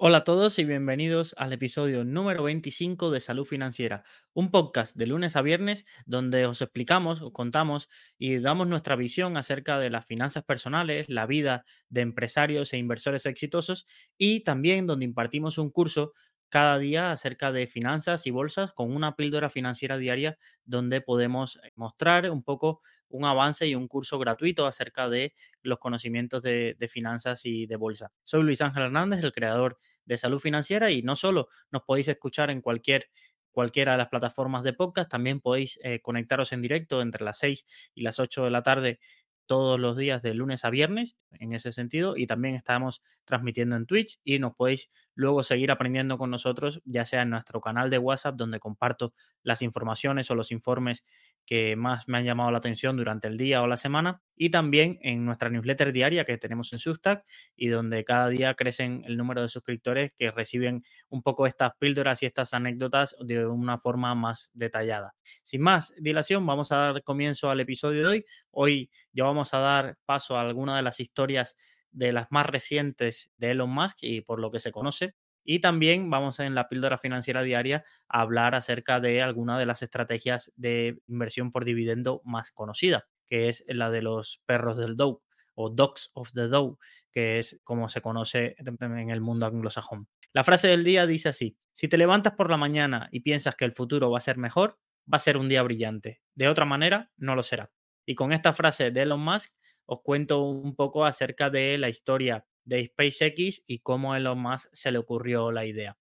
Hola a todos y bienvenidos al episodio número 25 de Salud Financiera, un podcast de lunes a viernes donde os explicamos, os contamos y damos nuestra visión acerca de las finanzas personales, la vida de empresarios e inversores exitosos y también donde impartimos un curso cada día acerca de finanzas y bolsas con una píldora financiera diaria donde podemos mostrar un poco un avance y un curso gratuito acerca de los conocimientos de, de, finanzas y de bolsa. Soy Luis Ángel Hernández, el creador de salud financiera y no solo nos podéis escuchar en cualquier cualquiera de las plataformas de podcast, también podéis eh, conectaros en directo entre las 6 y las 8 de la tarde todos los días de lunes a viernes en ese sentido y también estamos transmitiendo en Twitch y nos podéis luego seguir aprendiendo con nosotros ya sea en nuestro canal de WhatsApp donde comparto las informaciones o los informes que más me han llamado la atención durante el día o la semana y también en nuestra newsletter diaria que tenemos en Substack y donde cada día crecen el número de suscriptores que reciben un poco estas píldoras y estas anécdotas de una forma más detallada. Sin más dilación, vamos a dar comienzo al episodio de hoy. Hoy ya vamos a dar paso a alguna de las historias de las más recientes de Elon Musk y por lo que se conoce. Y también vamos en la píldora financiera diaria a hablar acerca de alguna de las estrategias de inversión por dividendo más conocida, que es la de los perros del Dow o Dogs of the Dow, que es como se conoce en el mundo anglosajón. La frase del día dice así, si te levantas por la mañana y piensas que el futuro va a ser mejor, va a ser un día brillante. De otra manera, no lo será. Y con esta frase de Elon Musk os cuento un poco acerca de la historia de SpaceX y cómo a Elon Musk se le ocurrió la idea.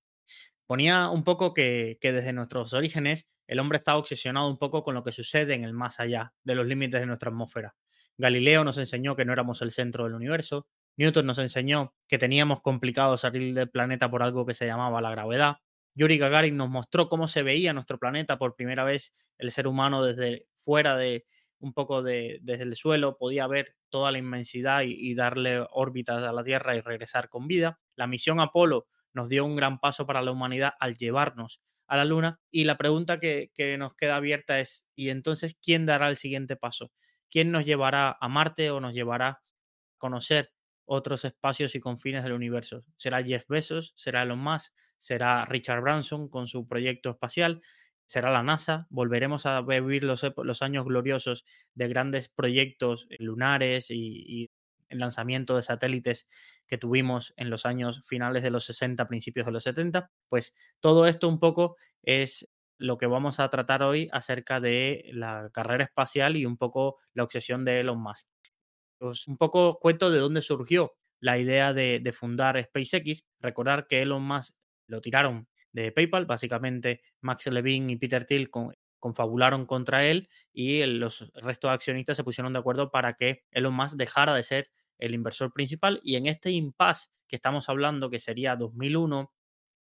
Ponía un poco que, que desde nuestros orígenes el hombre está obsesionado un poco con lo que sucede en el más allá de los límites de nuestra atmósfera. Galileo nos enseñó que no éramos el centro del universo, Newton nos enseñó que teníamos complicado salir del planeta por algo que se llamaba la gravedad, Yuri Gagarin nos mostró cómo se veía nuestro planeta por primera vez el ser humano desde fuera de, un poco de, desde el suelo, podía ver toda la inmensidad y, y, darle órbitas a la Tierra y regresar con vida. La misión Apolo nos dio un gran paso para la humanidad al llevarnos a la Luna y la pregunta que, que nos queda abierta es, ¿y entonces quién dará el siguiente paso? ¿Quién nos llevará a Marte o nos llevará a conocer otros espacios y confines del universo? ¿Será Jeff Bezos? ¿Será Elon Musk? ¿Será Richard Branson con su proyecto espacial? será la NASA, volveremos a vivir los, los años gloriosos de grandes proyectos lunares y, y, el lanzamiento de satélites que tuvimos en los años finales de los 60, principios de los 70, pues todo esto un poco es lo que vamos a tratar hoy acerca de la carrera espacial y un poco la obsesión de Elon Musk. Pues un poco cuento de dónde surgió la idea de, fundar SpaceX. Recordar que Elon Musk lo tiraron de PayPal. Básicamente, Max Levine y Peter Thiel confabularon contra él y los restos accionistas se pusieron de acuerdo para que Elon Musk dejara de ser el inversor principal. Y en este impasse que estamos hablando, que sería 2001,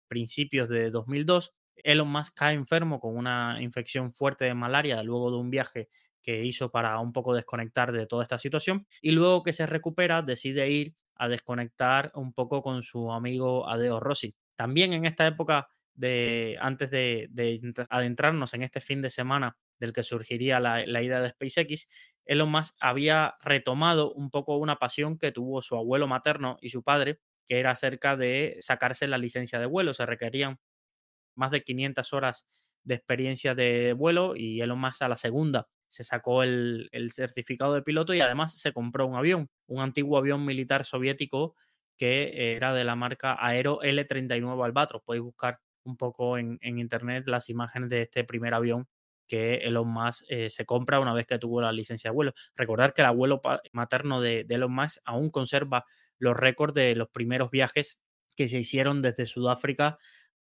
principios de 2002, Elon Musk cae enfermo con una infección fuerte de malaria luego de un viaje que hizo para un poco desconectar de toda esta situación y luego que se recupera decide ir a desconectar un poco con su amigo Adeo Rossi. También en esta época de antes de, de, adentrarnos en este fin de semana del que surgiría la, la, idea de SpaceX, Elon Musk había retomado un poco una pasión que tuvo su abuelo materno y su padre, que era acerca de sacarse la licencia de vuelo. Se requerían más de 500 horas de experiencia de vuelo y Elon Musk a la segunda se sacó el, el certificado de piloto y además se compró un avión, un antiguo avión militar soviético que era de la marca Aero L39 Albatros. Podéis buscar un poco en, en, internet las imágenes de este primer avión que Elon Musk eh, se compra una vez que tuvo la licencia de vuelo. Recordar que el abuelo materno de, de Elon Musk aún conserva los récords de los primeros viajes que se hicieron desde Sudáfrica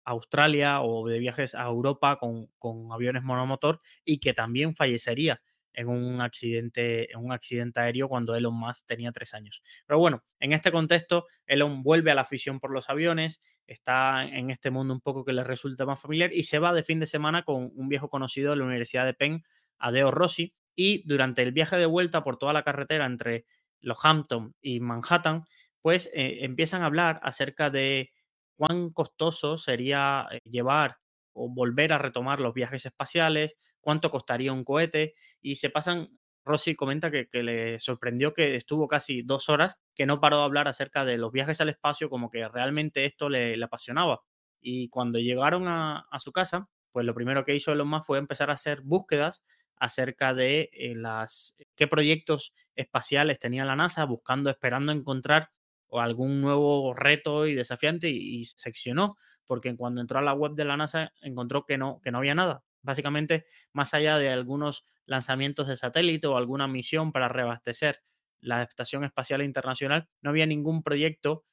a Australia o de viajes a Europa con, con aviones monomotor y que también fallecería en un accidente, en un accidente aéreo cuando Elon Musk tenía tres años. Pero bueno, en este contexto, Elon vuelve a la afición por los aviones, está en este mundo un poco que le resulta más familiar y se va de fin de semana con un viejo conocido de la Universidad de Penn, Adeo Rossi, y durante el viaje de vuelta por toda la carretera entre los Hampton y Manhattan, pues eh, empiezan a hablar acerca de cuán costoso sería eh, llevar o volver a retomar los viajes espaciales, cuánto costaría un cohete y se pasan, Rossi comenta que, le sorprendió que estuvo casi dos horas que no paró de hablar acerca de los viajes al espacio, como que realmente esto le, apasionaba. Y cuando llegaron a, su casa, pues lo primero que hizo Elon Musk fue empezar a hacer búsquedas acerca de eh, las qué proyectos espaciales tenía la NASA, buscando, esperando encontrar algún nuevo reto y desafiante y, y seccionó, porque cuando entró a la web de la NASA encontró que no, que no había nada. Básicamente, más allá de algunos lanzamientos de satélite o alguna misión para reabastecer la Estación Espacial Internacional, no había ningún proyecto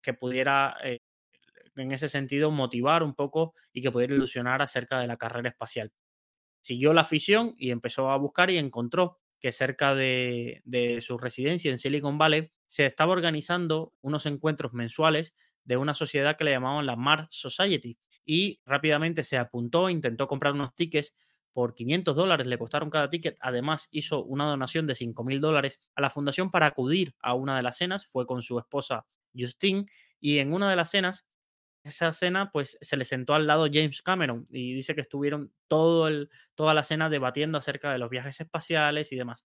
que pudiera, eh, en ese sentido, motivar un poco y que pudiera ilusionar acerca de la carrera espacial. Siguió la afición y empezó a buscar y encontró que cerca de, su residencia en Silicon Valley se estaba organizando unos encuentros mensuales de una sociedad que le llamaban la Mars Society y rápidamente se apuntó, intentó comprar unos tickets por 500 dólares, le costaron cada ticket. Además, hizo una donación de 5 mil dólares a la fundación para acudir a una de las cenas. Fue con su esposa Justine y en una de las cenas, esa cena, pues se le sentó al lado James Cameron y dice que estuvieron todo el, toda la cena debatiendo acerca de los viajes espaciales y demás.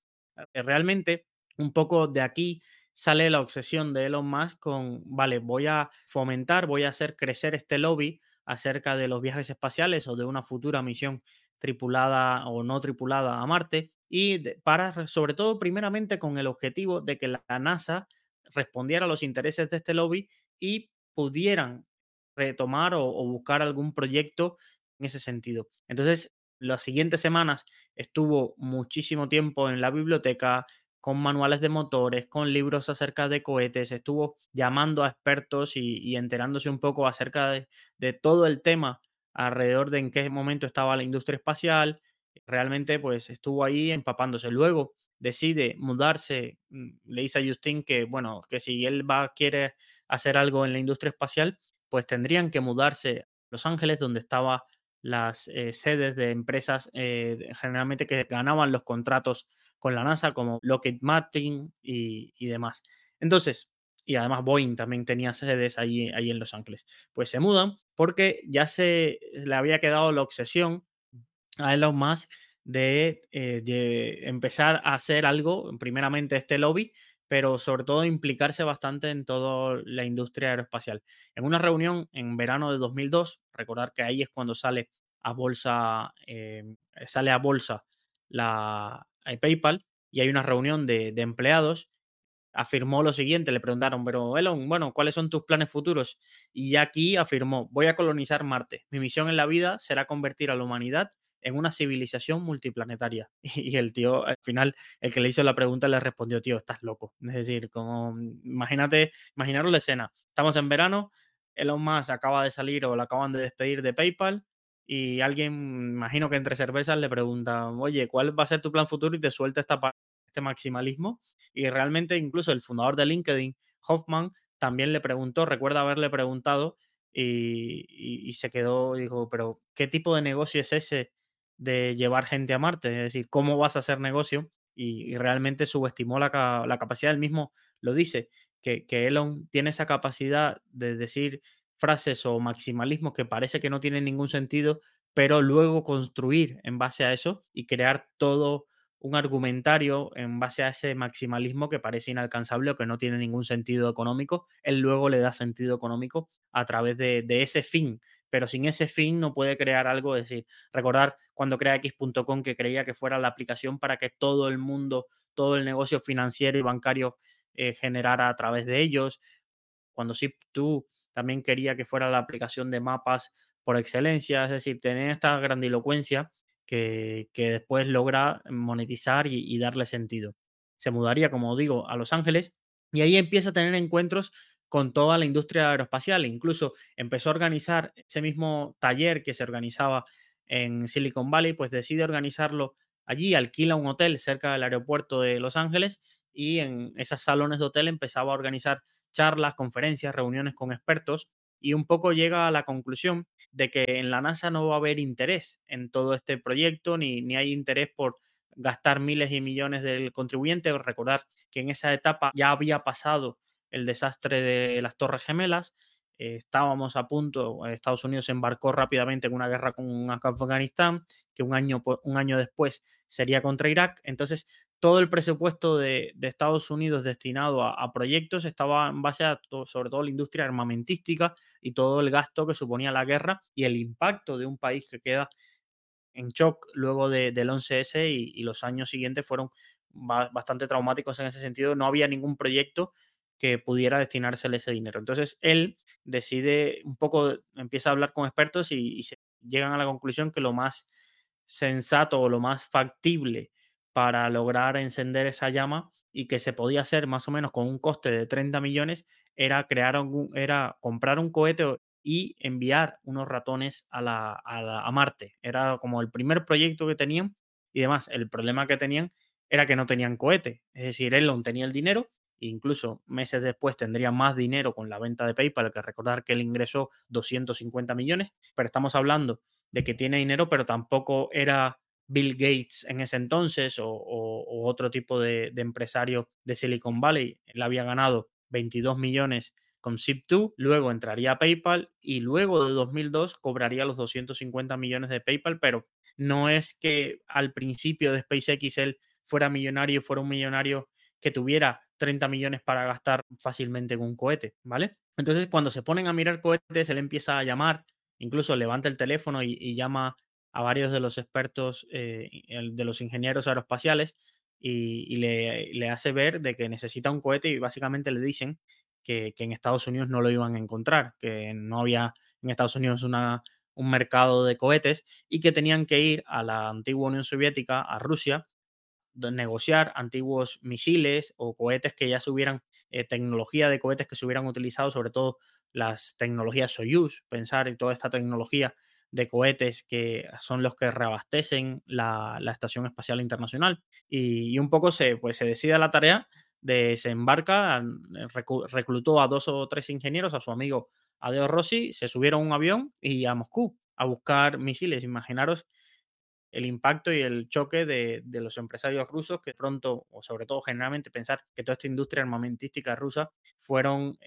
Eh, realmente, un poco de aquí sale la obsesión de Elon Musk con, vale, voy a fomentar, voy a hacer crecer este lobby acerca de los viajes espaciales o de una futura misión tripulada o no tripulada a Marte y para, sobre todo, primeramente con el objetivo de que la NASA respondiera a los intereses de este lobby y pudieran retomar o, o buscar algún proyecto en ese sentido. Entonces, las siguientes semanas estuvo muchísimo tiempo en la biblioteca, con manuales de motores, con libros acerca de cohetes, estuvo llamando a expertos y, enterándose un poco acerca de, todo el tema alrededor de en qué momento estaba la industria espacial. Realmente, pues estuvo ahí empapándose. Luego decide mudarse, mm, le dice a Justin que, bueno, que si él va, quiere hacer algo en la industria espacial, pues tendrían que mudarse a Los Ángeles, donde estaban las eh, sedes de empresas eh, generalmente que ganaban los contratos con la NASA, como Lockheed Martin y, demás. Entonces, y además Boeing también tenía sedes ahí, ahí en Los Ángeles. Pues se mudan porque ya se le había quedado la obsesión a Elon Musk de, eh, de empezar a hacer algo, primeramente este lobby, pero sobre todo implicarse bastante en toda la industria aeroespacial. En una reunión en verano de 2002, recordar que ahí es cuando sale a bolsa, eh, sale a bolsa la, PayPal y hay una reunión de, empleados, afirmó lo siguiente, le preguntaron, pero Elon, bueno, ¿cuáles son tus planes futuros? Y aquí afirmó, voy a colonizar Marte. Mi misión en la vida será convertir a la humanidad en una civilización multiplanetaria. Y el tío, al final, el que le hizo la pregunta le respondió, tío, estás loco. Es decir, como, imagínate, imaginaros la escena. Estamos en verano, Elon Musk acaba de salir o lo acaban de despedir de PayPal, y alguien, imagino que entre cervezas, le pregunta, oye, ¿cuál va a ser tu plan futuro? Y te suelta esta, este maximalismo. Y realmente incluso el fundador de LinkedIn, Hoffman, también le preguntó, recuerda haberle preguntado y, se quedó, dijo, pero ¿qué tipo de negocio es ese de llevar gente a Marte? Es decir, ¿cómo vas a hacer negocio? Y, realmente subestimó la, la, capacidad, él mismo lo dice, que, que Elon tiene esa capacidad de decir, frases o maximalismos que parece que no tienen ningún sentido, pero luego construir en base a eso y crear todo un argumentario en base a ese maximalismo que parece inalcanzable o que no tiene ningún sentido económico, él luego le da sentido económico a través de, ese fin, pero sin ese fin no puede crear algo, es decir, recordar cuando crea X.com que creía que fuera la aplicación para que todo el mundo, todo el negocio financiero y bancario eh, generara a través de ellos, cuando sí tú también quería que fuera la aplicación de mapas por excelencia, es decir, tener esta grandilocuencia que, después logra monetizar y, darle sentido. Se mudaría, como digo, a Los Ángeles y ahí empieza a tener encuentros con toda la industria aeroespacial. Incluso empezó a organizar ese mismo taller que se organizaba en Silicon Valley, pues decide organizarlo allí, alquila un hotel cerca del aeropuerto de Los Ángeles y en esos salones de hotel empezaba a organizar charlas, conferencias, reuniones con expertos y un poco llega a la conclusión de que en la NASA no va a haber interés en todo este proyecto, ni, ni hay interés por gastar miles y millones del contribuyente. Recordar que en esa etapa ya había pasado el desastre de las Torres Gemelas, estábamos a punto, Estados Unidos embarcó rápidamente en una guerra con Afganistán, que un año, un año después sería contra Irak. Entonces, todo el presupuesto de, Estados Unidos destinado a, proyectos estaba en base a sobre todo la industria armamentística y todo el gasto que suponía la guerra y el impacto de un país que queda en shock luego del 11S y, los años siguientes fueron bastante traumáticos en ese sentido. No había ningún proyecto que pudiera destinársele ese dinero. Entonces él decide un poco, empieza a hablar con expertos y, se llegan a la conclusión que lo más sensato o lo más factible para lograr encender esa llama y que se podía hacer más o menos con un coste de 30 millones era crear era comprar un cohete y enviar unos ratones a, la, a, a Marte. Era como el primer proyecto que tenían y demás. El problema que tenían era que no tenían cohete. Es decir, Elon tenía el dinero, incluso meses después tendría más dinero con la venta de PayPal, que recordar que él ingresó 250 millones, pero estamos hablando de que tiene dinero, pero tampoco era Bill Gates en ese entonces o, otro tipo de, empresario de Silicon Valley. Él había ganado 22 millones con Zip2, luego entraría a PayPal y luego de 2002 cobraría los 250 millones de PayPal, pero no es que al principio de SpaceX él fuera millonario, fuera un millonario que tuviera 30 millones para gastar fácilmente con un cohete, ¿vale? Entonces, cuando se ponen a mirar cohetes, él empieza a llamar, incluso levanta el teléfono y, llama a varios de los expertos, eh, de los ingenieros aeroespaciales, y, le, hace ver de que necesita un cohete y básicamente le dicen que, en Estados Unidos no lo iban a encontrar, que no había en Estados Unidos un mercado de cohetes y que tenían que ir a la antigua Unión Soviética, a Rusia, negociar antiguos misiles o cohetes que ya se hubieran, eh, tecnología de cohetes que se hubieran utilizado, sobre todo las tecnologías Soyuz, pensar en toda esta tecnología de cohetes que son los que reabastecen la, Estación Espacial Internacional. Y, un poco se, pues, se decide la tarea de se embarca, reclutó a dos o tres ingenieros, a su amigo Adeo Rossi, se subieron a un avión y a Moscú a buscar misiles. Imaginaros el impacto y el choque de, los empresarios rusos que pronto, o sobre todo generalmente, pensar que toda esta industria armamentística rusa fueron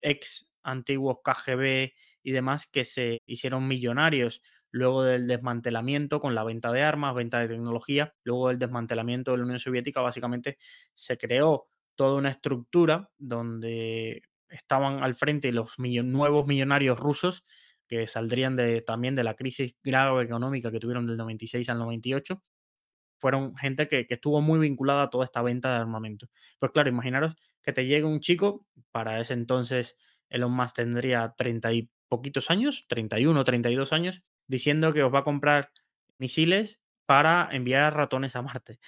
ex antiguos KGB y demás que se hicieron millonarios luego del desmantelamiento con la venta de armas, venta de tecnología, luego del desmantelamiento de la Unión Soviética, básicamente se creó toda una estructura donde estaban al frente los nuevos millonarios rusos que saldrían también de la crisis grave económica que tuvieron del 96 al 98, fueron gente que, estuvo muy vinculada a toda esta venta de armamento. Pues claro, imaginaros que te llegue un chico, para ese entonces Elon Musk tendría 30 y poquitos años, 31, 32 años, diciendo que os va a comprar misiles para enviar ratones a Marte.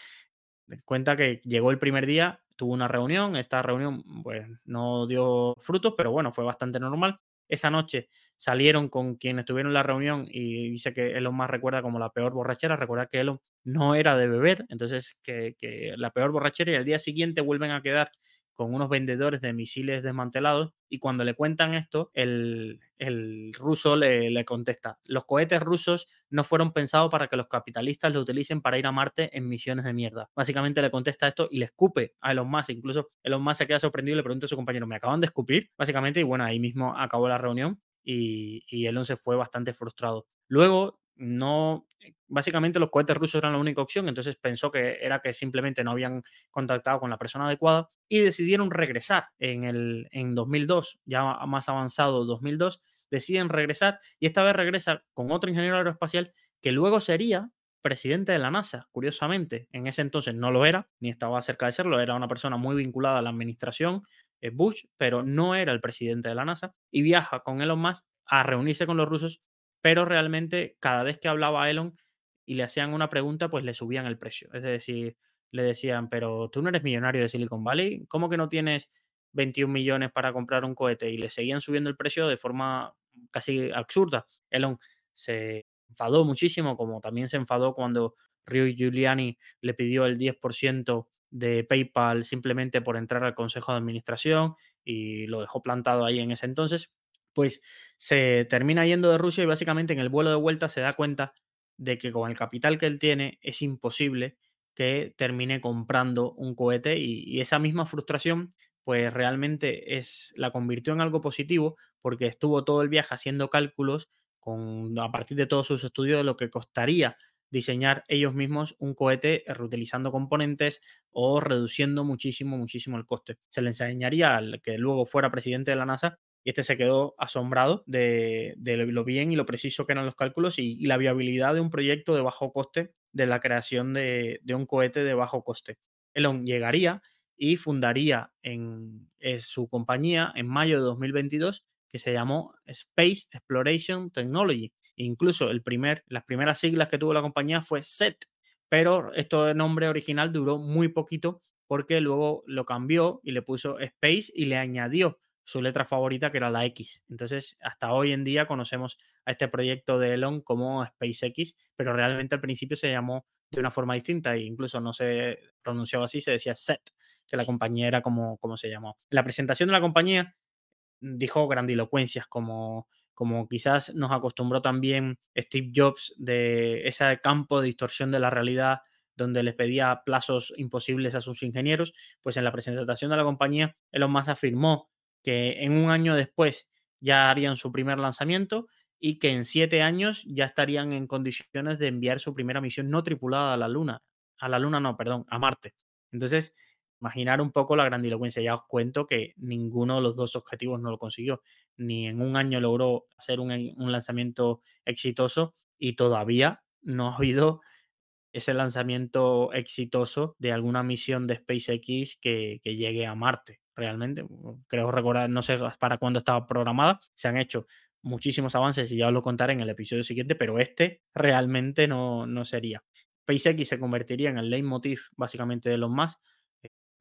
Cuenta que llegó el primer día, tuvo una reunión, esta reunión pues no dio frutos, pero bueno, fue bastante normal esa noche salieron con quienes tuvieron la reunión y dice que Elon más recuerda como la peor borrachera. Recuerda que Elon no era de beber, entonces que, que la peor borrachera y al día siguiente vuelven a quedar con unos vendedores de misiles desmantelados y cuando le cuentan esto, el, ruso le, contesta, los cohetes rusos no fueron pensados para que los capitalistas lo utilicen para ir a Marte en misiones de mierda. Básicamente le contesta esto y le escupe a Elon Musk. Incluso Elon Musk se queda sorprendido y le pregunta a su compañero, ¿me acaban de escupir? Básicamente, y bueno, ahí mismo acabó la reunión y, y Elon se fue bastante frustrado. Luego no, básicamente los cohetes rusos eran la única opción, entonces pensó que era que simplemente no habían contactado con la persona adecuada y decidieron regresar en el en 2002, ya más avanzado 2002, deciden regresar y esta vez regresa con otro ingeniero aeroespacial que luego sería presidente de la NASA, curiosamente, en ese entonces no lo era, ni estaba cerca de serlo, era una persona muy vinculada a la administración eh, Bush, pero no era el presidente de la NASA, y viaja con Elon Musk a reunirse con los rusos pero realmente cada vez que hablaba a Elon y le hacían una pregunta, pues le subían el precio. Es decir, le decían, pero tú no eres millonario de Silicon Valley, ¿cómo que no tienes 21 millones para comprar un cohete? Y le seguían subiendo el precio de forma casi absurda. Elon se enfadó muchísimo, como también se enfadó cuando Rio Giuliani le pidió el 10% de PayPal simplemente por entrar al consejo de administración y lo dejó plantado ahí en ese entonces pues se termina yendo de Rusia y básicamente en el vuelo de vuelta se da cuenta de que con el capital que él tiene es imposible que termine comprando un cohete y, esa misma frustración pues realmente es, la convirtió en algo positivo porque estuvo todo el viaje haciendo cálculos con, a partir de todos sus estudios de lo que costaría diseñar ellos mismos un cohete reutilizando componentes o reduciendo muchísimo, muchísimo el coste. Se le enseñaría al que luego fuera presidente de la NASA y este se quedó asombrado de, lo bien y lo preciso que eran los cálculos y, la viabilidad de un proyecto de bajo coste de la creación de, un cohete de bajo coste. Elon llegaría y fundaría en, en su compañía en mayo de 2022 que se llamó Space Exploration Technology Incluso el primer, las primeras siglas que tuvo la compañía fue SET, pero este nombre original duró muy poquito porque luego lo cambió y le puso Space y le añadió su letra favorita que era la X. Entonces, hasta hoy en día conocemos a este proyecto de Elon como SpaceX, pero realmente al principio se llamó de una forma distinta e incluso no se pronunció así, se decía SET, que la compañía era como, como se llamó. En la presentación de la compañía dijo grandilocuencias como como quizás nos acostumbró también Steve Jobs de ese campo de distorsión de la realidad donde les pedía plazos imposibles a sus ingenieros, pues en la presentación de la compañía Elon Musk afirmó que en un año después ya harían su primer lanzamiento y que en siete años ya estarían en condiciones de enviar su primera misión no tripulada a la Luna, a la Luna no, perdón, a Marte. Entonces, imaginar un poco la grandilocuencia. Ya os cuento que ninguno de los dos objetivos no lo consiguió. Ni en un año logró hacer un, lanzamiento exitoso y todavía no ha habido ese lanzamiento exitoso de alguna misión de SpaceX que, que llegue a Marte. Realmente, creo recordar, no sé para cuándo estaba programada. Se han hecho muchísimos avances y ya os lo contaré en el episodio siguiente, pero este realmente no, no sería. SpaceX se convertiría en el leitmotiv básicamente de los más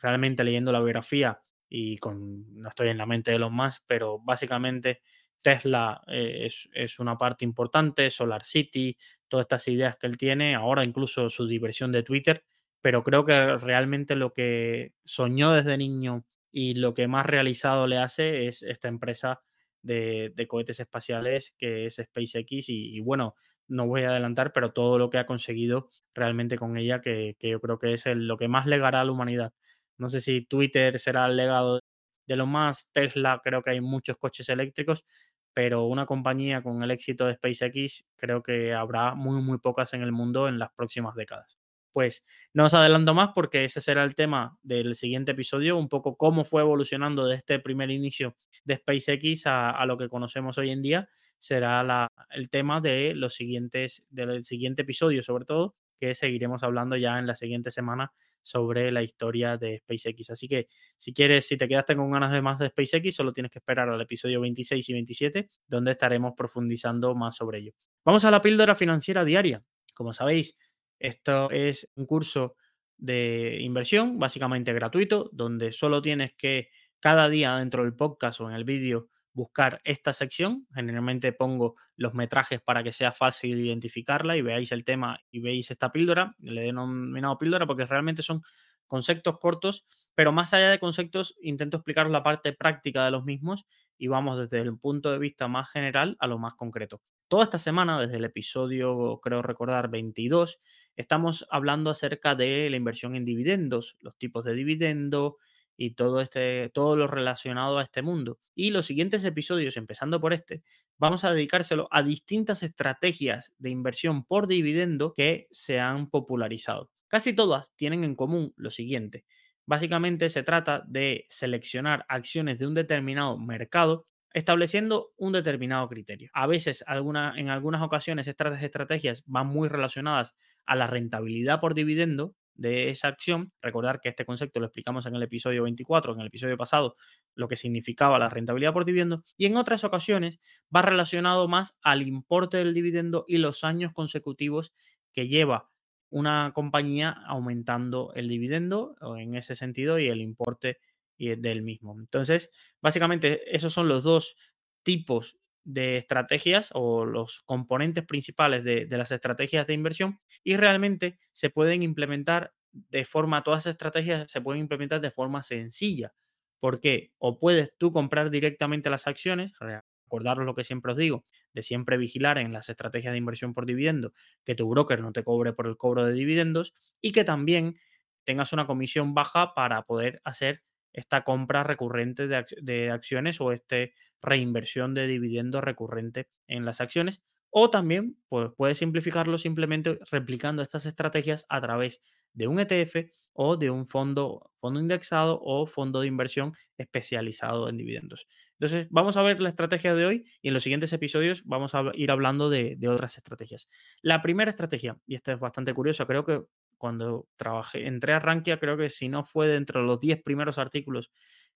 realmente leyendo la biografía y con, no estoy en la mente de los más, pero básicamente Tesla eh, es, una parte importante, Solar City, todas estas ideas que él tiene, ahora incluso su diversión de Twitter, pero creo que realmente lo que soñó desde niño y lo que más realizado le hace es esta empresa de, cohetes espaciales que es SpaceX y, bueno, no voy a adelantar, pero todo lo que ha conseguido realmente con ella, que, yo creo que es lo que más legará a la humanidad. No sé si Twitter será el legado de lo más. Tesla, creo que hay muchos coches eléctricos, pero una compañía con el éxito de SpaceX, creo que habrá muy, muy pocas en el mundo en las próximas décadas. Pues no os adelanto más porque ese será el tema del siguiente episodio, un poco cómo fue evolucionando de este primer inicio de SpaceX a, a lo que conocemos hoy en día. Será el tema de los siguientes, del siguiente episodio, sobre todo, que seguiremos hablando ya en la siguiente semana sobre la historia de SpaceX. Así que si quieres, si te quedaste con ganas de más de SpaceX, solo tienes que esperar al episodio 26 y 27, donde estaremos profundizando más sobre ello. Vamos a la píldora financiera diaria. Como sabéis, esto es un curso de inversión, básicamente gratuito, donde solo tienes que cada día dentro del podcast o en el vídeo buscar esta sección. Generalmente pongo los metrajes para que sea fácil identificarla y veáis el tema y veis esta píldora. Le he denominado píldora porque realmente son conceptos cortos, pero más allá de conceptos, intento explicaros la parte práctica de los mismos y vamos desde el punto de vista más general a lo más concreto. Toda esta semana, desde el episodio, creo recordar, 22, estamos hablando acerca de la inversión en dividendos, los tipos de dividendo, y todo, este, todo lo relacionado a este mundo. Y los siguientes episodios, empezando por este, vamos a dedicárselo a distintas estrategias de inversión por dividendo que se han popularizado. Casi todas tienen en común lo siguiente. Básicamente se trata de seleccionar acciones de un determinado mercado estableciendo un determinado criterio. A veces, en algunas ocasiones, estas estrategias van muy relacionadas a la rentabilidad por dividendo, de esa acción. Recordar que este concepto lo explicamos en el episodio 24, en el episodio pasado, lo que significaba la rentabilidad por dividendo. Y en otras ocasiones va relacionado más al importe del dividendo y los años consecutivos que lleva una compañía aumentando el dividendo en ese sentido y el importe del mismo. Entonces, básicamente esos son los dos tipos de estrategias o los componentes principales de, las estrategias de inversión y realmente se pueden implementar de forma, todas esas estrategias se pueden implementar de forma sencilla. porque O puedes tú comprar directamente las acciones, recordaros lo que siempre os digo, de siempre vigilar en las estrategias de inversión por dividendo que tu broker no te cobre por el cobro de dividendos y que también tengas una comisión baja para poder hacer esta compra recurrente de, acciones o esta reinversión de dividendo recurrente en las acciones. O también pues, puedes simplificarlo simplemente replicando estas estrategias a través de un ETF o de un fondo, fondo indexado o fondo de inversión especializado en dividendos. Entonces, vamos a ver la estrategia de hoy y en los siguientes episodios vamos a ir hablando de, de otras estrategias. La primera estrategia, y esta es bastante curiosa, creo que cuando trabajé, entré a Rankia, creo que si no fue dentro de los 10 primeros artículos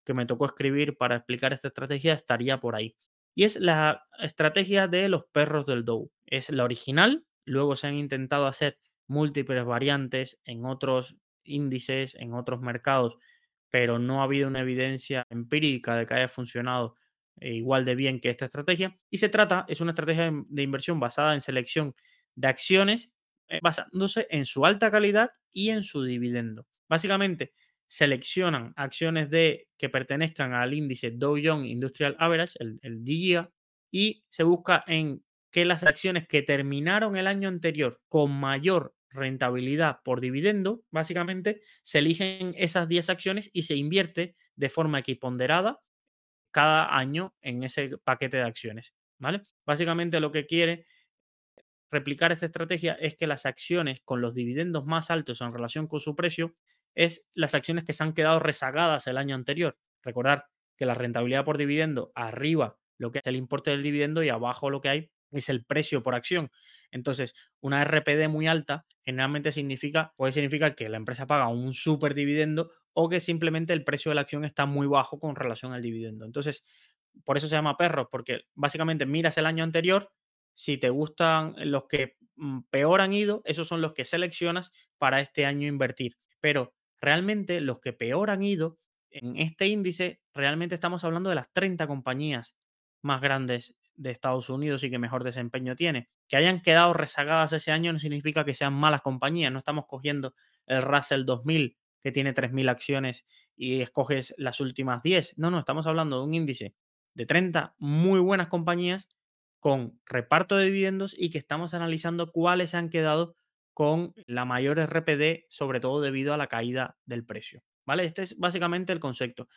que me tocó escribir para explicar esta estrategia, estaría por ahí. Y es la estrategia de los perros del Dow. Es la original, luego se han intentado hacer múltiples variantes en otros índices, en otros mercados, pero no ha habido una evidencia empírica de que haya funcionado eh, igual de bien que esta estrategia. Y se trata, es una estrategia de inversión basada en selección de acciones basándose en su alta calidad y en su dividendo. Básicamente, seleccionan acciones de, que pertenezcan al índice Dow Jones Industrial Average, el, el DIA, y se busca en que las acciones que terminaron el año anterior con mayor rentabilidad por dividendo, básicamente se eligen esas 10 acciones y se invierte de forma equiponderada cada año en ese paquete de acciones. ¿Vale? Básicamente lo que quiere replicar esta estrategia es que las acciones con los dividendos más altos en relación con su precio es las acciones que se han quedado rezagadas el año anterior. Recordar que la rentabilidad por dividendo arriba lo que es el importe del dividendo y abajo lo que hay es el precio por acción. Entonces, una RPD muy alta generalmente significa, puede significar que la empresa paga un super dividendo o que simplemente el precio de la acción está muy bajo con relación al dividendo. Entonces, por eso se llama perros, porque básicamente miras el año anterior si te gustan los que mm, peor han ido, esos son los que seleccionas para este año invertir. Pero realmente los que peor han ido en este índice, realmente estamos hablando de las 30 compañías más grandes de Estados Unidos y que mejor desempeño tiene. Que hayan quedado rezagadas ese año no significa que sean malas compañías. No estamos cogiendo el Russell 2000 que tiene 3.000 acciones y escoges las últimas 10. No, no, estamos hablando de un índice de 30 muy buenas compañías con reparto de dividendos y que estamos analizando cuáles han quedado con la mayor RPD, sobre todo debido a la caída del precio. ¿Vale? Este es básicamente el concepto.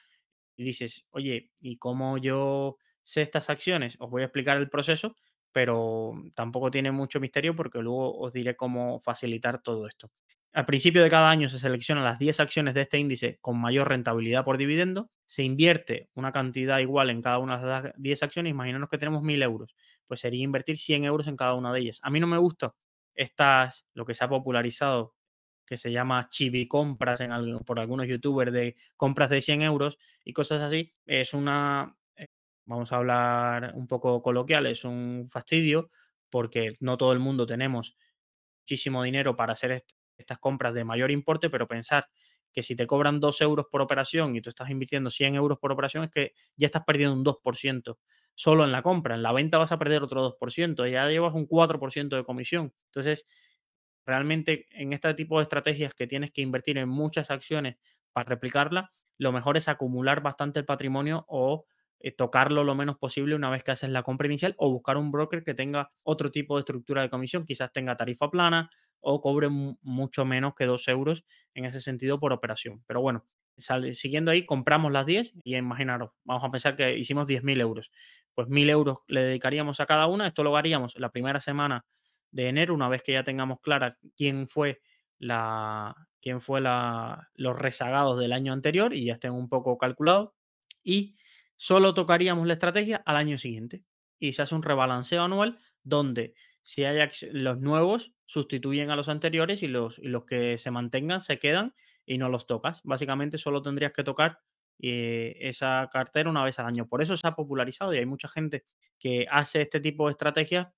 Y dices, oye, ¿y cómo yo sé estas acciones? Os voy a explicar el proceso, pero tampoco tiene mucho misterio porque luego os diré cómo facilitar todo esto. Al principio de cada año se seleccionan las 10 acciones de este índice con mayor rentabilidad por dividendo, se invierte una cantidad igual en cada una de las 10 acciones, imaginaos que tenemos 1.000 euros, pues sería invertir 100 euros en cada una de ellas. A mí no me gusta estas, lo que se ha popularizado, que se llama chibi compras en por algunos youtubers de compras de 100 euros y cosas así, es una, vamos a hablar un poco coloquial, es un fastidio porque no todo el mundo tenemos muchísimo dinero para hacer estas compras de mayor importe, pero pensar que si te cobran 2 euros por operación y tú estás invirtiendo 100 euros por operación, es que ya estás perdiendo un 2% solo en la compra. En la venta vas a perder otro 2%, ya llevas un 4% de comisión. Entonces, realmente en este tipo de estrategias que tienes que invertir en muchas acciones para replicarla, lo mejor es acumular bastante el patrimonio o eh, tocarlo lo menos posible una vez que haces la compra inicial o buscar un broker que tenga otro tipo de estructura de comisión, quizás tenga tarifa plana o cobre mucho menos que 2 euros en ese sentido por operación. Pero bueno, siguiendo ahí, compramos las 10 y imaginaros, vamos a pensar que hicimos 10.000 euros. Pues 1.000 euros le dedicaríamos a cada una. Esto lo haríamos la primera semana de enero, una vez que ya tengamos clara quién fue la quién fue la, los rezagados del año anterior y ya estén un poco calculados. Y solo tocaríamos la estrategia al año siguiente. Y se hace un rebalanceo anual donde si hay los nuevos sustituyen a los anteriores y los, y los que se mantengan se quedan y no los tocas. Básicamente solo tendrías que tocar eh, esa cartera una vez al año. Por eso se ha popularizado y hay mucha gente que hace este tipo de estrategias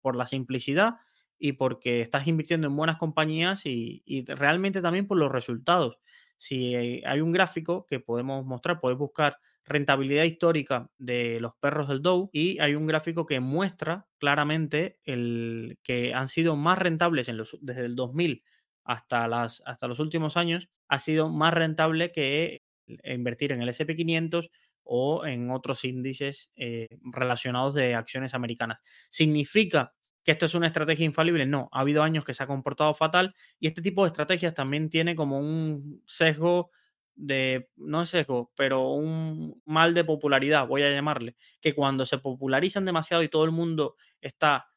por la simplicidad y porque estás invirtiendo en buenas compañías y, y realmente también por los resultados. Si hay un gráfico que podemos mostrar, puedes buscar rentabilidad histórica de los perros del Dow y hay un gráfico que muestra claramente el, que han sido más rentables desde el 2000 hasta, hasta los últimos años, ha sido más rentable que invertir en el SP500 o en otros índices eh, relacionados de acciones americanas. ¿Significa que esto es una estrategia infalible? No, ha habido años que se ha comportado fatal y este tipo de estrategias también tiene como un sesgo de, no sesgo, pero un mal de popularidad, voy a llamarle, que cuando se popularizan demasiado y todo el mundo está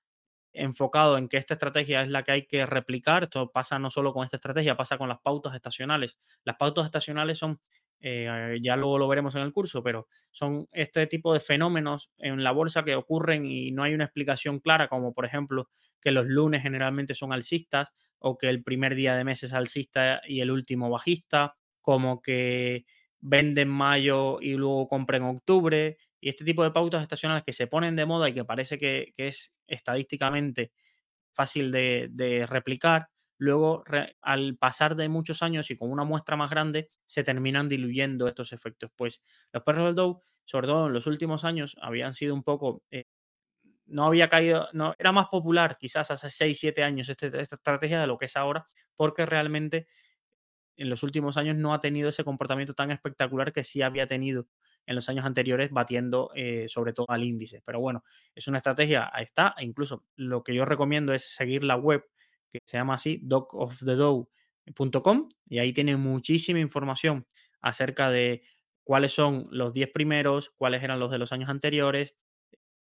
enfocado en que esta estrategia es la que hay que replicar. Esto pasa no solo con esta estrategia, pasa con las pautas estacionales. Las pautas estacionales son, eh, ya luego lo veremos en el curso, pero son este tipo de fenómenos en la bolsa que ocurren y no hay una explicación clara, como por ejemplo que los lunes generalmente son alcistas o que el primer día de mes es alcista y el último bajista, como que venden mayo y luego compren octubre, y este tipo de pautas estacionales que se ponen de moda y que parece que, es estadísticamente fácil de, replicar, luego al pasar de muchos años y con una muestra más grande, se terminan diluyendo estos efectos. Pues los perros del Dow, sobre todo en los últimos años, habían sido un poco... Eh, no había caído, no, era más popular quizás hace 6, 7 años este, esta estrategia de lo que es ahora, porque realmente en los últimos años no ha tenido ese comportamiento tan espectacular que sí había tenido en los años anteriores, batiendo eh, sobre todo al índice. Pero bueno, es una estrategia, ahí está, e incluso lo que yo recomiendo es seguir la web que se llama así, docofthedow.com, y ahí tiene muchísima información acerca de cuáles son los 10 primeros, cuáles eran los de los años anteriores.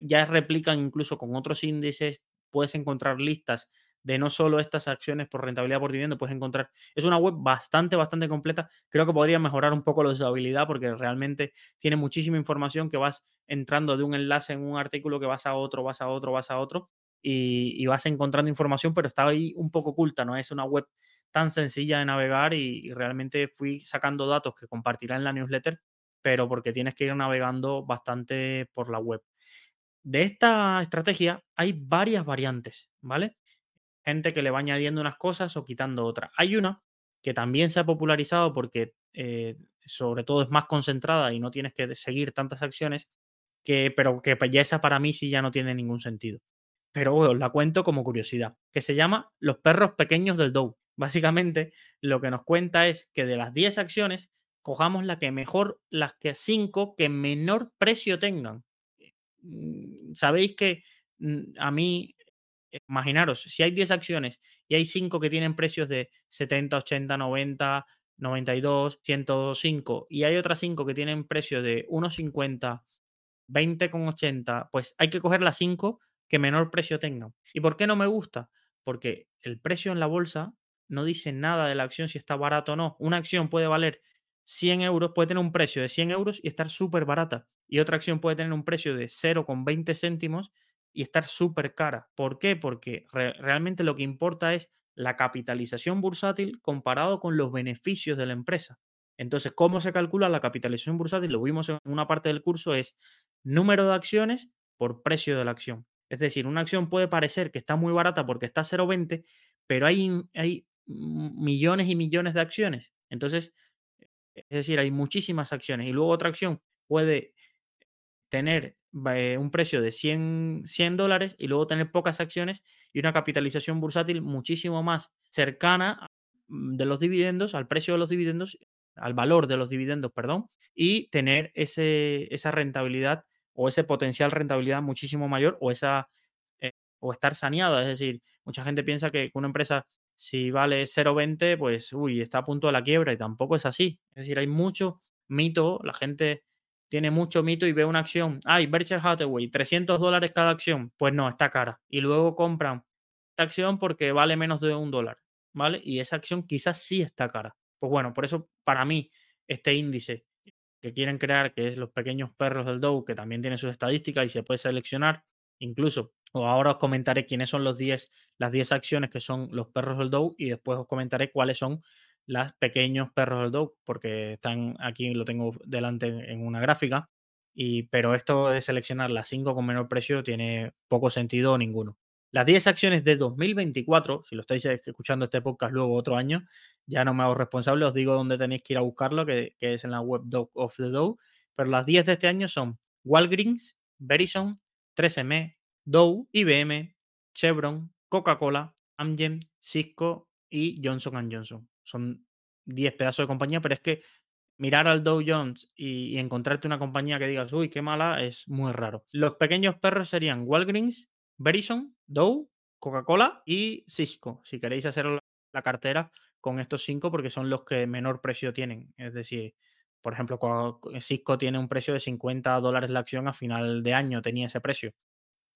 Ya replican incluso con otros índices, puedes encontrar listas de no solo estas acciones por rentabilidad por dividendo, puedes encontrar. Es una web bastante, bastante completa. Creo que podría mejorar un poco la usabilidad porque realmente tiene muchísima información que vas entrando de un enlace en un artículo que vas a otro, vas a otro, vas a otro y, vas encontrando información, pero está ahí un poco oculta, no es una web tan sencilla de navegar y, realmente fui sacando datos que compartirá en la newsletter, pero porque tienes que ir navegando bastante por la web. De esta estrategia hay varias variantes, ¿vale? gente que le va añadiendo unas cosas o quitando otras. Hay una que también se ha popularizado porque eh, sobre todo es más concentrada y no tienes que seguir tantas acciones, que, pero que ya esa para mí sí ya no tiene ningún sentido. Pero bueno, la cuento como curiosidad, que se llama Los perros pequeños del Dow. Básicamente lo que nos cuenta es que de las 10 acciones, cojamos la que mejor, las que 5 que menor precio tengan. Mm, Sabéis que mm, a mí imaginaros, si hay 10 acciones y hay 5 que tienen precios de 70, 80, 90, 92, 105 y hay otras 5 que tienen precios de 1,50, 20,80, pues hay que coger las 5 que menor precio tengan. ¿Y por qué no me gusta? Porque el precio en la bolsa no dice nada de la acción si está barato o no. Una acción puede valer 100 euros, puede tener un precio de 100 euros y estar súper barata. Y otra acción puede tener un precio de 0,20 céntimos y estar súper cara. ¿Por qué? Porque realmente lo que importa es la capitalización bursátil comparado con los beneficios de la empresa. Entonces, ¿cómo se calcula la capitalización bursátil? Lo vimos en una parte del curso, es número de acciones por precio de la acción. Es decir, una acción puede parecer que está muy barata porque está a 0,20, pero hay, hay millones y millones de acciones. Entonces, es decir, hay muchísimas acciones. Y luego otra acción puede tener eh, un precio de 100, 100 dólares y luego tener pocas acciones y una capitalización bursátil muchísimo más cercana mm, de los dividendos, al precio de los dividendos, al valor de los dividendos, perdón, y tener ese, esa rentabilidad o ese potencial rentabilidad muchísimo mayor o esa eh, o estar saneada. Es decir, mucha gente piensa que una empresa si vale 0,20, pues uy, está a punto de la quiebra y tampoco es así. Es decir, hay mucho mito, la gente tiene mucho mito y ve una acción, ay, Berkshire Hathaway, 300 dólares cada acción, pues no, está cara. Y luego compran esta acción porque vale menos de un dólar, ¿vale? Y esa acción quizás sí está cara. Pues bueno, por eso para mí este índice que quieren crear, que es los pequeños perros del Dow, que también tiene sus estadísticas y se puede seleccionar, incluso, o ahora os comentaré quiénes son los 10, las 10 acciones que son los perros del Dow y después os comentaré cuáles son las pequeños perros del dog, porque están aquí, lo tengo delante en una gráfica, y, pero esto de seleccionar las 5 con menor precio tiene poco sentido o ninguno. Las 10 acciones de 2024, si lo estáis escuchando este podcast luego otro año, ya no me hago responsable, os digo dónde tenéis que ir a buscarlo, que, es en la web Dog of the Dow, pero las 10 de este año son Walgreens, Verizon, 3M, Dow, IBM, Chevron, Coca-Cola, Amgen, Cisco y Johnson Johnson son 10 pedazos de compañía, pero es que mirar al Dow Jones y, encontrarte una compañía que digas, uy, qué mala, es muy raro. Los pequeños perros serían Walgreens, Verizon, Dow, Coca-Cola y Cisco, si queréis hacer la cartera con estos cinco porque son los que menor precio tienen. Es decir, por ejemplo, Cisco tiene un precio de 50 dólares la acción a final de año, tenía ese precio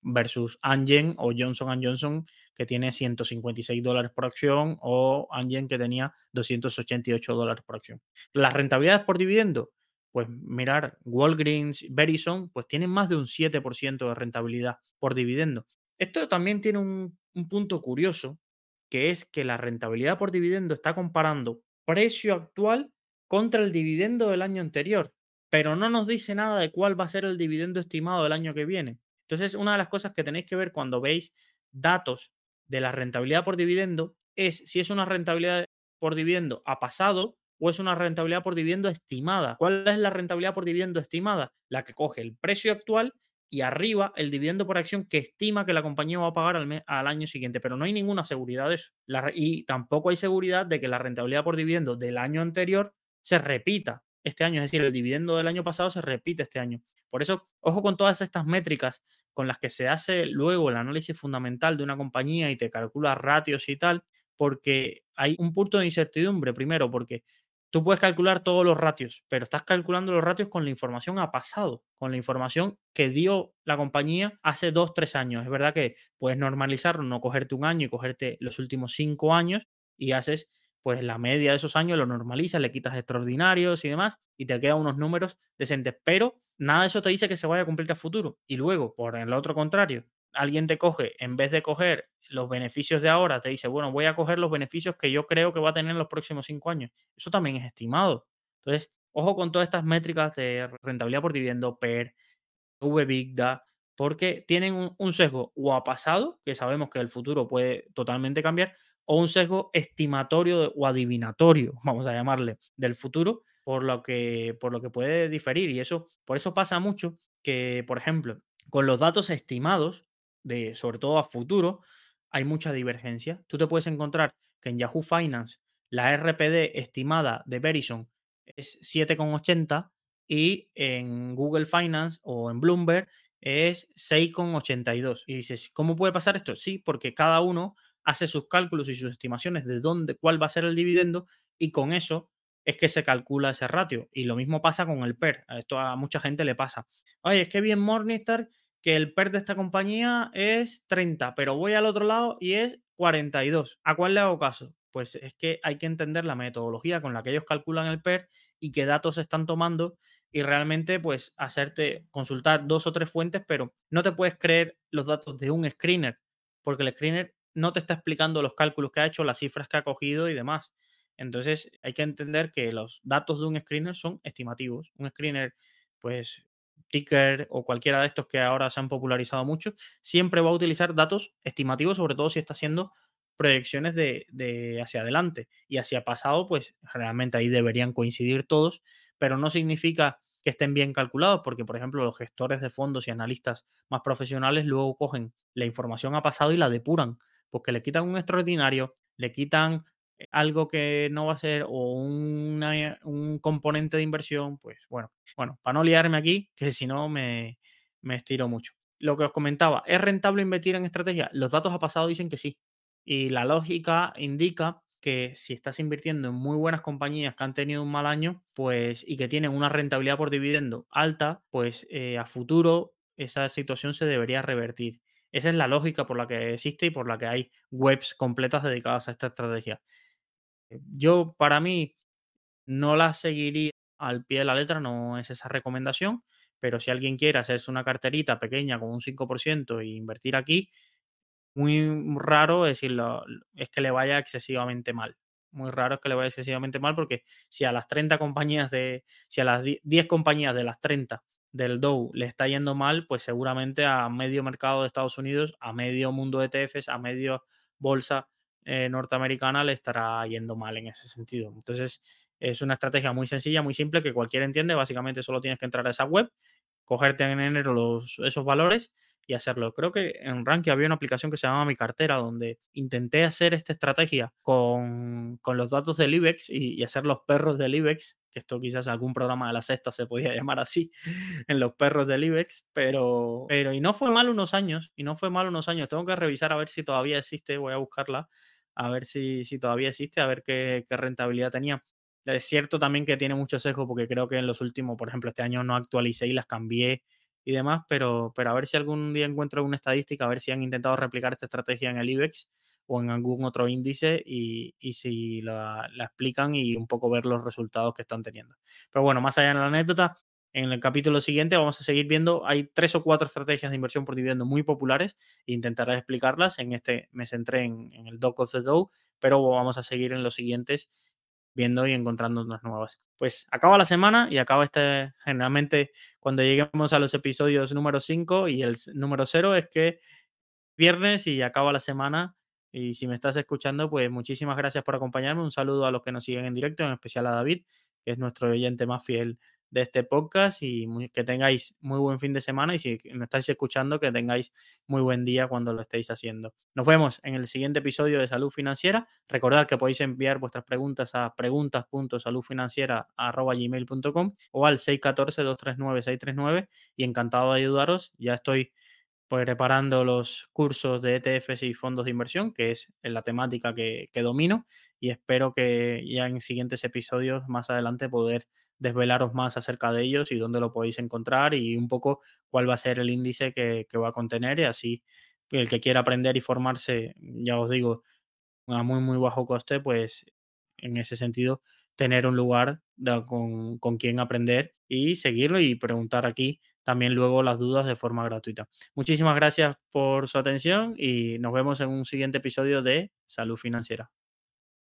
versus Angen o Johnson Johnson que tiene 156 dólares por acción o Angen que tenía 288 dólares por acción. Las rentabilidades por dividendo, pues mirar Walgreens, Verizon, pues tienen más de un 7% de rentabilidad por dividendo. Esto también tiene un, un punto curioso, que es que la rentabilidad por dividendo está comparando precio actual contra el dividendo del año anterior, pero no nos dice nada de cuál va a ser el dividendo estimado del año que viene. Entonces, una de las cosas que tenéis que ver cuando veis datos de la rentabilidad por dividendo es si es una rentabilidad por dividendo a pasado o es una rentabilidad por dividendo estimada. ¿Cuál es la rentabilidad por dividendo estimada? La que coge el precio actual y arriba el dividendo por acción que estima que la compañía va a pagar al, al año siguiente, pero no hay ninguna seguridad de eso. y tampoco hay seguridad de que la rentabilidad por dividendo del año anterior se repita este año, es decir, el dividendo del año pasado se repite este año. Por eso, ojo con todas estas métricas con las que se hace luego el análisis fundamental de una compañía y te calcula ratios y tal, porque hay un punto de incertidumbre, primero, porque tú puedes calcular todos los ratios, pero estás calculando los ratios con la información a pasado, con la información que dio la compañía hace dos, tres años. Es verdad que puedes normalizarlo, no cogerte un año y cogerte los últimos cinco años y haces pues la media de esos años lo normalizas, le quitas extraordinarios y demás, y te quedan unos números decentes. Pero nada de eso te dice que se vaya a cumplir a futuro. Y luego, por el otro contrario, alguien te coge, en vez de coger los beneficios de ahora, te dice, bueno, voy a coger los beneficios que yo creo que va a tener en los próximos cinco años. Eso también es estimado. Entonces, ojo con todas estas métricas de rentabilidad por dividendo, PER, VBIGDA, porque tienen un, un sesgo o a pasado, que sabemos que el futuro puede totalmente cambiar, o un sesgo estimatorio o adivinatorio, vamos a llamarle, del futuro, por lo que, por lo que puede diferir. Y eso, por eso pasa mucho que, por ejemplo, con los datos estimados, de, sobre todo a futuro, hay mucha divergencia. Tú te puedes encontrar que en Yahoo Finance la RPD estimada de Verizon es 7,80 y en Google Finance o en Bloomberg es 6,82. Y dices, ¿cómo puede pasar esto? Sí, porque cada uno hace sus cálculos y sus estimaciones de dónde, cuál va a ser el dividendo y con eso es que se calcula ese ratio. Y lo mismo pasa con el PER. Esto a mucha gente le pasa. Oye, es que bien Morningstar que el PER de esta compañía es 30, pero voy al otro lado y es 42. ¿A cuál le hago caso? Pues es que hay que entender la metodología con la que ellos calculan el PER y qué datos están tomando y realmente pues hacerte consultar dos o tres fuentes, pero no te puedes creer los datos de un screener, porque el screener no te está explicando los cálculos que ha hecho, las cifras que ha cogido y demás. Entonces hay que entender que los datos de un screener son estimativos. Un screener, pues Ticker o cualquiera de estos que ahora se han popularizado mucho, siempre va a utilizar datos estimativos, sobre todo si está haciendo proyecciones de, de, hacia adelante. Y hacia pasado, pues realmente ahí deberían coincidir todos, pero no significa que estén bien calculados, porque por ejemplo los gestores de fondos y analistas más profesionales luego cogen la información a pasado y la depuran porque le quitan un extraordinario, le quitan algo que no va a ser o un componente de inversión, pues bueno, bueno, para no liarme aquí, que si no me, me estiro mucho. Lo que os comentaba, ¿es rentable invertir en estrategia? Los datos a pasado dicen que sí. Y la lógica indica que si estás invirtiendo en muy buenas compañías que han tenido un mal año, pues y que tienen una rentabilidad por dividendo alta, pues eh, a futuro esa situación se debería revertir. Esa es la lógica por la que existe y por la que hay webs completas dedicadas a esta estrategia. Yo, para mí, no la seguiría al pie de la letra, no es esa recomendación, pero si alguien quiere hacerse una carterita pequeña con un 5% e invertir aquí, muy raro decirlo, es que le vaya excesivamente mal. Muy raro es que le vaya excesivamente mal porque si a las 30 compañías de, si a las 10 compañías de las 30 del Dow le está yendo mal, pues seguramente a medio mercado de Estados Unidos, a medio mundo de ETFs, a medio bolsa eh, norteamericana le estará yendo mal en ese sentido. Entonces, es una estrategia muy sencilla, muy simple, que cualquiera entiende. Básicamente solo tienes que entrar a esa web, cogerte en enero los, esos valores y hacerlo. Creo que en Ranky había una aplicación que se llamaba Mi Cartera, donde intenté hacer esta estrategia con, los datos del IBEX y, hacer los perros del IBEX, que esto quizás algún programa de la sexta se podía llamar así, en los perros del IBEX, pero, pero y no fue mal unos años, y no fue mal unos años. Tengo que revisar a ver si todavía existe, voy a buscarla a ver si, si todavía existe, a ver qué, qué rentabilidad tenía. Es cierto también que tiene mucho sesgo porque creo que en los últimos, por ejemplo, este año no actualicé y las cambié y demás, pero, pero a ver si algún día encuentro una estadística, a ver si han intentado replicar esta estrategia en el IBEX o en algún otro índice y, y si la, explican y un poco ver los resultados que están teniendo. Pero bueno, más allá de la anécdota, en el capítulo siguiente vamos a seguir viendo, hay tres o cuatro estrategias de inversión por dividendo muy populares e intentaré explicarlas. En este me centré en, en el Doc of the Dow, pero vamos a seguir en los siguientes viendo y encontrando unas nuevas. Pues acaba la semana y acaba este, generalmente cuando lleguemos a los episodios número 5 y el número 0 es que viernes y acaba la semana. Y si me estás escuchando, pues muchísimas gracias por acompañarme. Un saludo a los que nos siguen en directo, en especial a David, que es nuestro oyente más fiel de este podcast y que tengáis muy buen fin de semana y si me estáis escuchando que tengáis muy buen día cuando lo estéis haciendo. Nos vemos en el siguiente episodio de Salud Financiera. Recordad que podéis enviar vuestras preguntas a preguntas.saludfinanciera.gmail.com o al 614-239-639 y encantado de ayudaros. Ya estoy preparando los cursos de ETFs y fondos de inversión, que es la temática que, que domino y espero que ya en siguientes episodios más adelante poder desvelaros más acerca de ellos y dónde lo podéis encontrar y un poco cuál va a ser el índice que, que va a contener y así el que quiera aprender y formarse, ya os digo, a muy, muy bajo coste, pues en ese sentido tener un lugar con, con quien aprender y seguirlo y preguntar aquí también luego las dudas de forma gratuita. Muchísimas gracias por su atención y nos vemos en un siguiente episodio de Salud Financiera.